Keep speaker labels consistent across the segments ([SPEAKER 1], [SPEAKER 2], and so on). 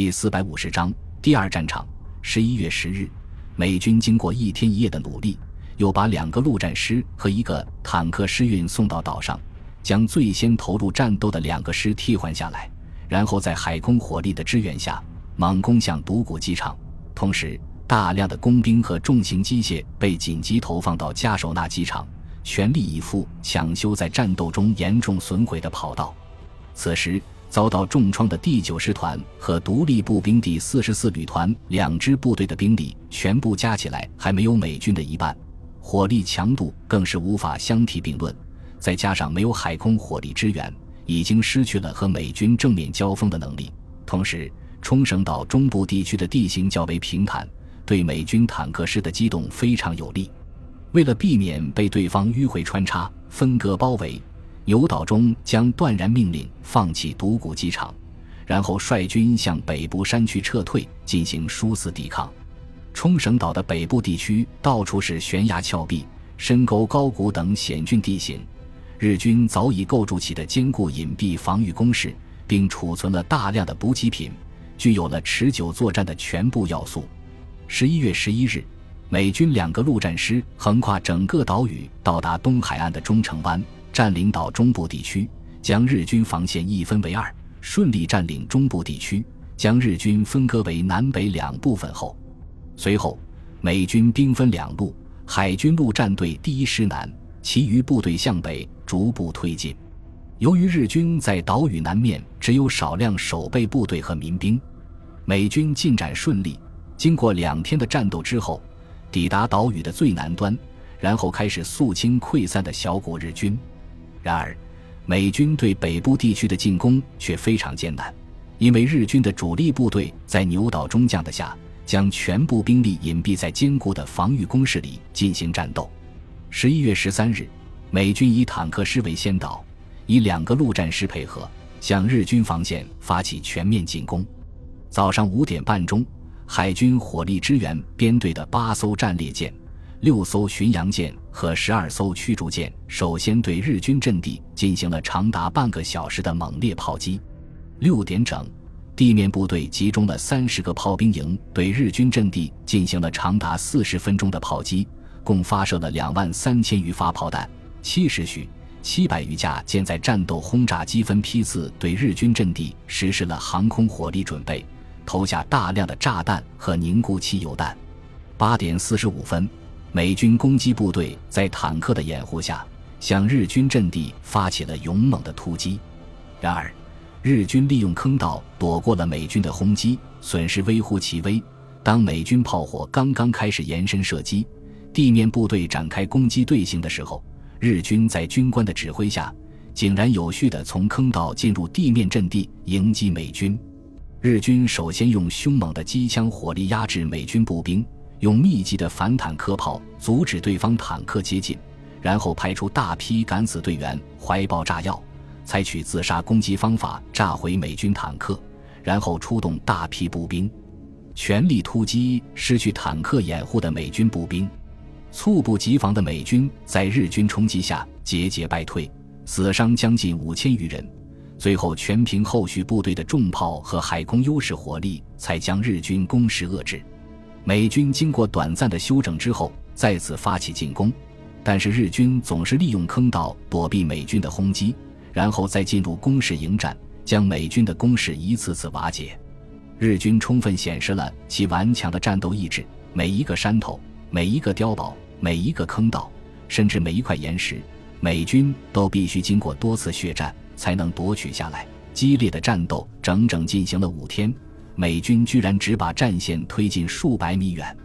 [SPEAKER 1] 第四百五十章第二战场。十一月十日，美军经过一天一夜的努力，又把两个陆战师和一个坦克师运送到岛上，将最先投入战斗的两个师替换下来，然后在海空火力的支援下，猛攻向独谷机场。同时，大量的工兵和重型机械被紧急投放到加手纳机场，全力以赴抢修在战斗中严重损毁的跑道。此时，遭到重创的第九师团和独立步兵第四十四旅团两支部队的兵力全部加起来还没有美军的一半，火力强度更是无法相提并论。再加上没有海空火力支援，已经失去了和美军正面交锋的能力。同时，冲绳岛中部地区的地形较为平坦。对美军坦克师的机动非常有利。为了避免被对方迂回穿插、分割包围，牛岛中将断然命令放弃独谷机场，然后率军向北部山区撤退，进行殊死抵抗。冲绳岛的北部地区到处是悬崖峭壁、深沟高谷等险峻地形，日军早已构筑起的坚固隐蔽防御工事，并储存了大量的补给品，具有了持久作战的全部要素。十一月十一日，美军两个陆战师横跨整个岛屿，到达东海岸的中城湾，占领岛中部地区，将日军防线一分为二，顺利占领中部地区，将日军分割为南北两部分后，随后美军兵分两路，海军陆战队第一师南，其余部队向北逐步推进。由于日军在岛屿南面只有少量守备部队和民兵，美军进展顺利。经过两天的战斗之后，抵达岛屿的最南端，然后开始肃清溃散的小股日军。然而，美军对北部地区的进攻却非常艰难，因为日军的主力部队在牛岛中将的下，将全部兵力隐蔽在坚固的防御工事里进行战斗。十一月十三日，美军以坦克师为先导，以两个陆战师配合，向日军防线发起全面进攻。早上五点半钟。海军火力支援编队的八艘战列舰、六艘巡洋舰和十二艘驱逐舰，首先对日军阵地进行了长达半个小时的猛烈炮击。六点整，地面部队集中了三十个炮兵营，对日军阵地进行了长达四十分钟的炮击，共发射了两万三千余发炮弹。七时许，七百余架舰载战斗轰炸机分批次对日军阵地实施了航空火力准备。投下大量的炸弹和凝固汽油弹。八点四十五分，美军攻击部队在坦克的掩护下，向日军阵地发起了勇猛的突击。然而，日军利用坑道躲过了美军的轰击，损失微乎其微。当美军炮火刚刚开始延伸射击，地面部队展开攻击队形的时候，日军在军官的指挥下，井然有序地从坑道进入地面阵地迎击美军。日军首先用凶猛的机枪火力压制美军步兵，用密集的反坦克炮阻止对方坦克接近，然后派出大批敢死队员怀抱炸药，采取自杀攻击方法炸毁美军坦克，然后出动大批步兵，全力突击失去坦克掩护的美军步兵。猝不及防的美军在日军冲击下节节败退，死伤将近五千余人。最后，全凭后续部队的重炮和海空优势火力，才将日军攻势遏制。美军经过短暂的休整之后，再次发起进攻，但是日军总是利用坑道躲避美军的轰击，然后再进入攻势迎战，将美军的攻势一次次瓦解。日军充分显示了其顽强的战斗意志，每一个山头、每一个碉堡、每一个坑道，甚至每一块岩石，美军都必须经过多次血战。才能夺取下来。激烈的战斗整整进行了五天，美军居然只把战线推进数百米远。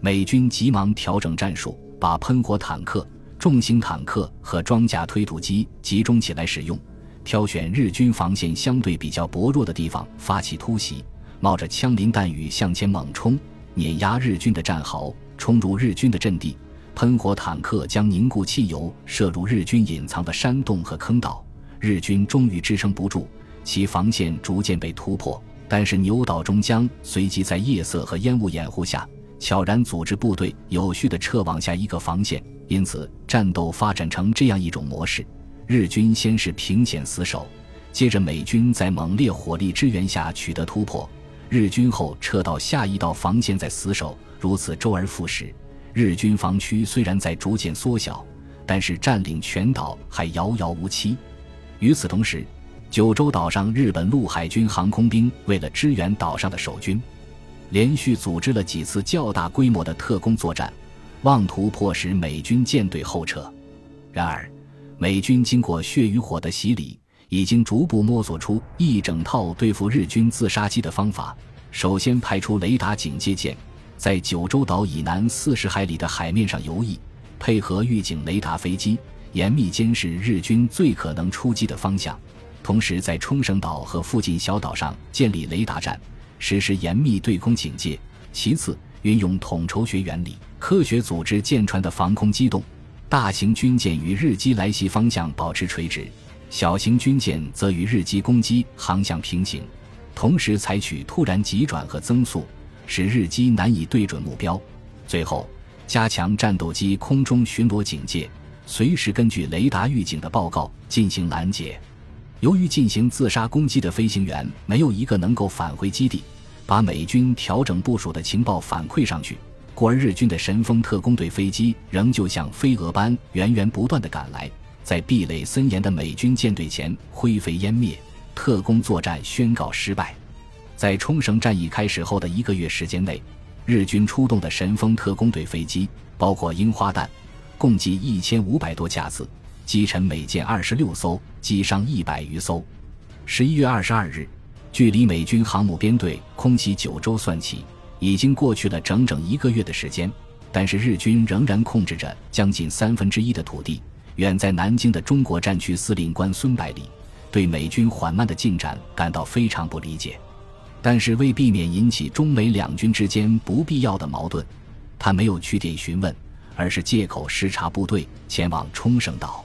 [SPEAKER 1] 美军急忙调整战术，把喷火坦克、重型坦克和装甲推土机集中起来使用，挑选日军防线相对比较薄弱的地方发起突袭，冒着枪林弹雨向前猛冲，碾压日军的战壕，冲入日军的阵地。喷火坦克将凝固汽油射入日军隐藏的山洞和坑道。日军终于支撑不住，其防线逐渐被突破。但是牛岛中将随即在夜色和烟雾掩护下，悄然组织部队有序地撤往下一个防线。因此，战斗发展成这样一种模式：日军先是凭险死守，接着美军在猛烈火力支援下取得突破，日军后撤到下一道防线再死守，如此周而复始。日军防区虽然在逐渐缩小，但是占领全岛还遥遥无期。与此同时，九州岛上日本陆海军航空兵为了支援岛上的守军，连续组织了几次较大规模的特工作战，妄图迫使美军舰队后撤。然而，美军经过血与火的洗礼，已经逐步摸索出一整套对付日军自杀机的方法。首先派出雷达警戒舰，在九州岛以南四十海里的海面上游弋，配合预警雷达飞机，严密监视日军最可能出击的方向。同时，在冲绳岛和附近小岛上建立雷达站，实施严密对空警戒。其次，运用统筹学原理，科学组织舰船的防空机动。大型军舰与日机来袭方向保持垂直，小型军舰则与日机攻击航向平行，同时采取突然急转和增速，使日机难以对准目标。最后，加强战斗机空中巡逻警戒，随时根据雷达预警的报告进行拦截。由于进行自杀攻击的飞行员没有一个能够返回基地，把美军调整部署的情报反馈上去。故而，日军的神风特工队飞机仍旧像飞蛾般源源不断地赶来，在壁垒森严的美军舰队前灰飞烟灭，特工作战宣告失败。在冲绳战役开始后的一个月时间内，日军出动的神风特工队飞机，包括樱花弹，共计一千五百多架次，击沉美舰二十六艘，击伤一百余艘。十一月二十二日，距离美军航母编队空袭九州算起。已经过去了整整一个月的时间，但是日军仍然控制着将近三分之一的土地。远在南京的中国战区司令官孙百里对美军缓慢的进展感到非常不理解，但是为避免引起中美两军之间不必要的矛盾，他没有去电询问，而是借口视察部队前往冲绳岛。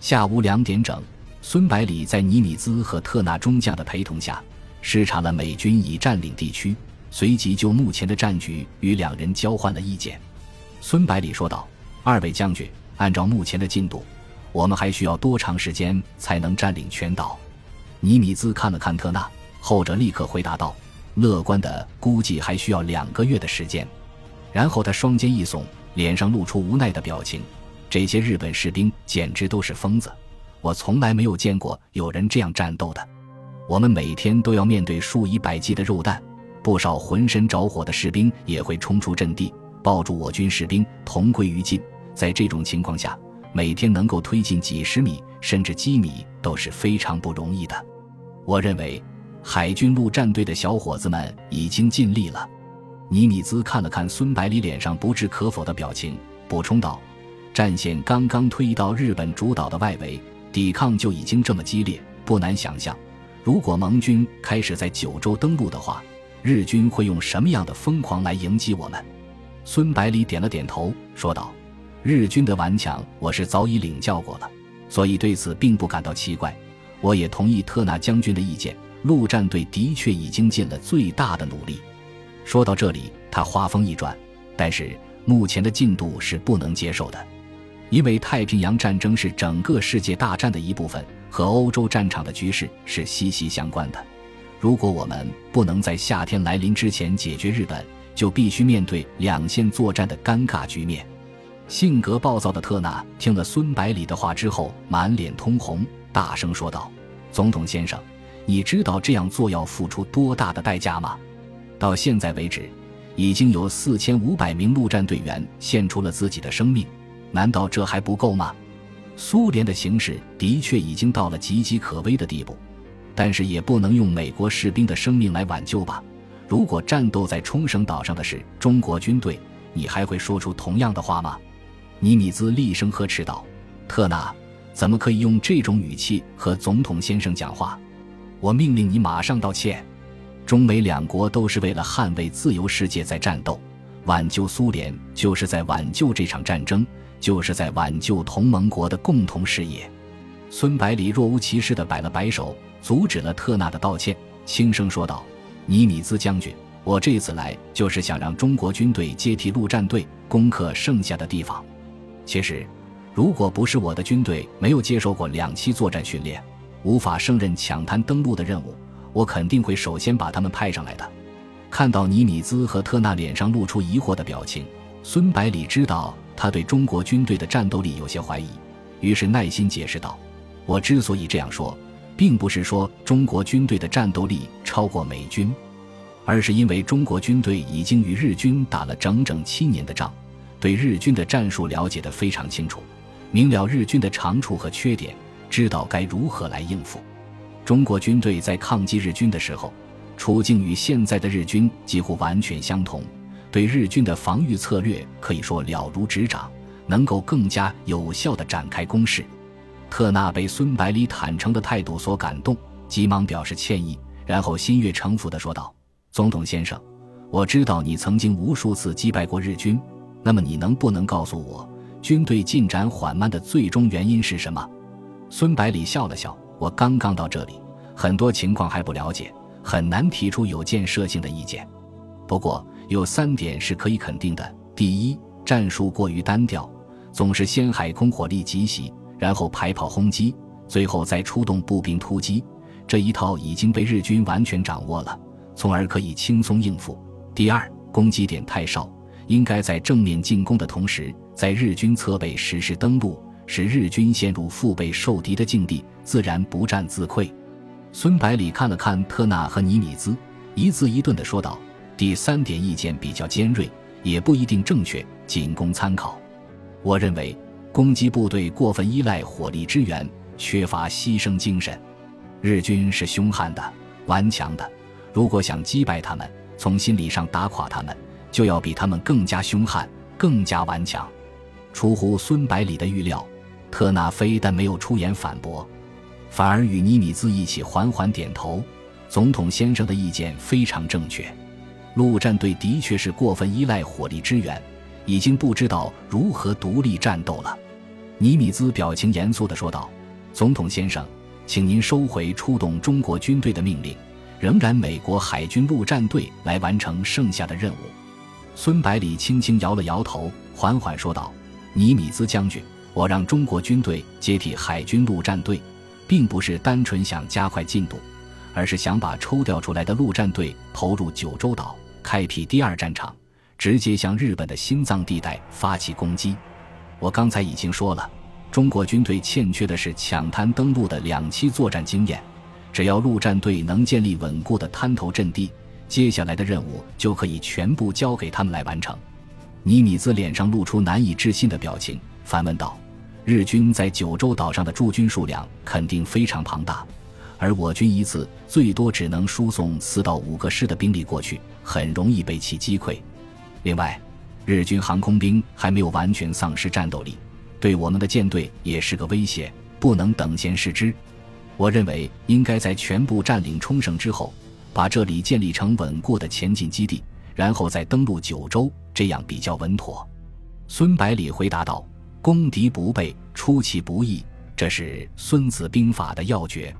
[SPEAKER 1] 下午两点整，孙百里在尼米兹和特纳中将的陪同下视察了美军已占领地区。随即就目前的战局与两人交换了意见。孙百里说道：“二位将军，按照目前的进度，我们还需要多长时间才能占领全岛？”尼米兹看了看特纳，后者立刻回答道：“乐观的估计还需要两个月的时间。”然后他双肩一耸，脸上露出无奈的表情：“这些日本士兵简直都是疯子！我从来没有见过有人这样战斗的。我们每天都要面对数以百计的肉弹。”不少浑身着火的士兵也会冲出阵地，抱住我军士兵，同归于尽。在这种情况下，每天能够推进几十米甚至几米都是非常不容易的。我认为，海军陆战队的小伙子们已经尽力了。尼米兹看了看孙百里脸上不置可否的表情，补充道：“战线刚刚推移到日本主岛的外围，抵抗就已经这么激烈，不难想象，如果盟军开始在九州登陆的话。”日军会用什么样的疯狂来迎击我们？孙百里点了点头，说道：“日军的顽强，我是早已领教过了，所以对此并不感到奇怪。我也同意特纳将军的意见，陆战队的确已经尽了最大的努力。”说到这里，他话锋一转：“但是目前的进度是不能接受的，因为太平洋战争是整个世界大战的一部分，和欧洲战场的局势是息息相关的。”如果我们不能在夏天来临之前解决日本，就必须面对两线作战的尴尬局面。性格暴躁的特纳听了孙百里的话之后，满脸通红，大声说道：“总统先生，你知道这样做要付出多大的代价吗？到现在为止，已经有四千五百名陆战队员献出了自己的生命，难道这还不够吗？苏联的形势的确已经到了岌岌可危的地步。”但是也不能用美国士兵的生命来挽救吧？如果战斗在冲绳岛上的是中国军队，你还会说出同样的话吗？尼米兹厉声呵斥道：“特纳，怎么可以用这种语气和总统先生讲话？我命令你马上道歉！中美两国都是为了捍卫自由世界在战斗，挽救苏联就是在挽救这场战争，就是在挽救同盟国的共同事业。”孙百里若无其事地摆了摆手。阻止了特纳的道歉，轻声说道：“尼米兹将军，我这次来就是想让中国军队接替陆战队，攻克剩下的地方。其实，如果不是我的军队没有接受过两栖作战训练，无法胜任抢滩登陆的任务，我肯定会首先把他们派上来的。看到尼米兹和特纳脸上露出疑惑的表情，孙百里知道他对中国军队的战斗力有些怀疑，于是耐心解释道：“我之所以这样说，并不是说中国军队的战斗力超过美军，而是因为中国军队已经与日军打了整整七年的仗，对日军的战术了解得非常清楚，明了日军的长处和缺点，知道该如何来应付。中国军队在抗击日军的时候。”处境与现在的日军几乎完全相同，对日军的防御策略可以说了如指掌，能够更加有效地展开攻势。特纳被孙百里坦诚的态度所感动，急忙表示歉意，然后心悦诚服地说道：“总统先生，我知道你曾经无数次击败过日军，那么你能不能告诉我，军队进展缓慢的最终原因是什么？”孙百里笑了笑：“我刚刚到这里，很多情况还不了解。”很难提出有建设性的意见，不过有三点是可以肯定的：第一，战术过于单调，总是先海空火力急袭，然后排炮轰击，最后再出动步兵突击，这一套已经被日军完全掌握了，从而可以轻松应付；第二，攻击点太少，应该在正面进攻的同时，在日军侧背实施登陆，使日军陷入腹背受敌的境地，自然不战自溃。孙百里看了看特纳和尼米兹，一字一顿地说道：“第三点意见比较尖锐，也不一定正确，仅供参考。我认为，攻击部队过分依赖火力支援，缺乏牺牲精神。日军是凶悍的、顽强的，如果想击败他们，从心理上打垮他们，就要比他们更加凶悍、更加顽强。”出乎孙百里的预料，特纳非但没有出言反驳。反而与尼米兹一起缓缓点头，总统先生的意见非常正确。陆战队的确是过分依赖火力支援，已经不知道如何独立战斗了。尼米兹表情严肃地说道：“总统先生，请您收回出动中国军队的命令，仍然美国海军陆战队来完成剩下的任务。”孙百里轻轻摇了摇头，缓缓说道：“尼米兹将军，我让中国军队接替海军陆战队。”并不是单纯想加快进度，而是想把抽调出来的陆战队投入九州岛，开辟第二战场，直接向日本的心脏地带发起攻击。我刚才已经说了，中国军队欠缺的是抢滩登陆的两栖作战经验。只要陆战队能建立稳固的滩头阵地，接下来的任务就可以全部交给他们来完成。尼米兹脸上露出难以置信的表情，反问道。日军在九州岛上的驻军数量肯定非常庞大，而我军一次最多只能输送四到五个师的兵力过去，很容易被其击溃。另外，日军航空兵还没有完全丧失战斗力，对我们的舰队也是个威胁，不能等闲视之。我认为应该在全部占领冲绳之后，把这里建立成稳固的前进基地，然后再登陆九州，这样比较稳妥。孙百里回答道。攻敌不备，出其不意，这是《孙子兵法》的要诀。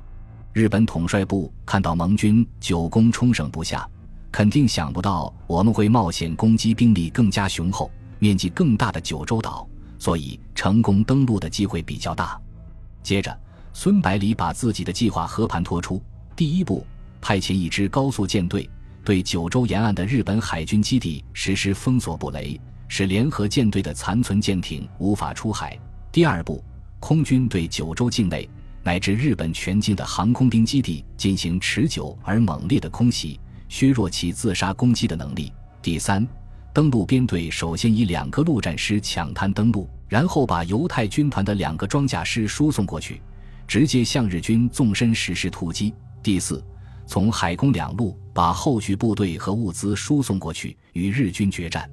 [SPEAKER 1] 日本统帅部看到盟军久攻冲绳不下，肯定想不到我们会冒险攻击兵力更加雄厚、面积更大的九州岛，所以成功登陆的机会比较大。接着，孙百里把自己的计划和盘托出：第一步，派遣一支高速舰队，对九州沿岸的日本海军基地实施封锁布雷。使联合舰队的残存舰艇无法出海。第二步，空军对九州境内乃至日本全境的航空兵基地进行持久而猛烈的空袭，削弱其自杀攻击的能力。第三，登陆编队首先以两个陆战师抢滩登陆，然后把犹太军团的两个装甲师输送过去，直接向日军纵深实施突击。第四，从海空两路把后续部队和物资输送过去，与日军决战。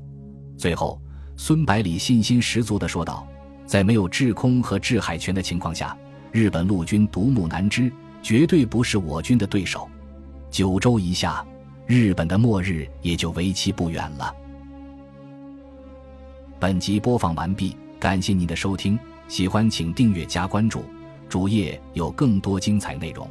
[SPEAKER 1] 最后，孙百里信心十足地说道：“在没有制空和制海权的情况下，日本陆军独木难支，绝对不是我军的对手。九州一下，日本的末日也就为期不远了。”本集播放完毕，感谢您的收听，喜欢请订阅加关注，主页有更多精彩内容。